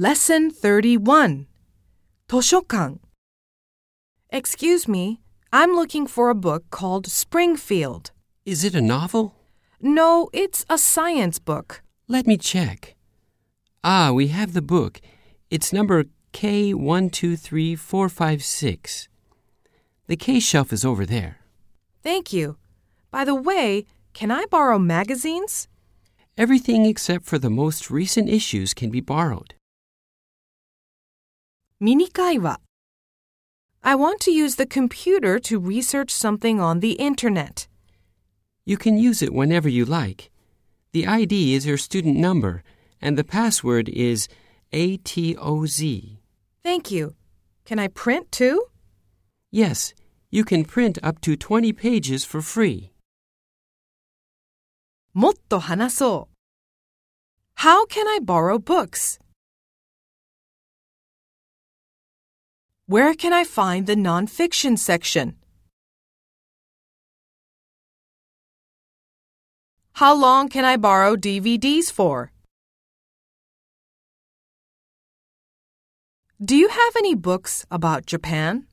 Lesson 31 Toshokan Excuse me, I'm looking for a book called Springfield. Is it a novel? No, it's a science book. Let me check. Ah, we have the book. It's number K123456. The K shelf is over there. Thank you. By the way, can I borrow magazines? Everything except for the most recent issues can be borrowed. ミニ会話 I want to use the computer to research something on the internet. You can use it whenever you like. The ID is your student number, and the password is ATOZ. Thank you. Can I print too? Yes, you can print up to 20 pages for free. もっと話そう How can I borrow books? Where can I find the nonfiction section? How long can I borrow DVDs for? Do you have any books about Japan?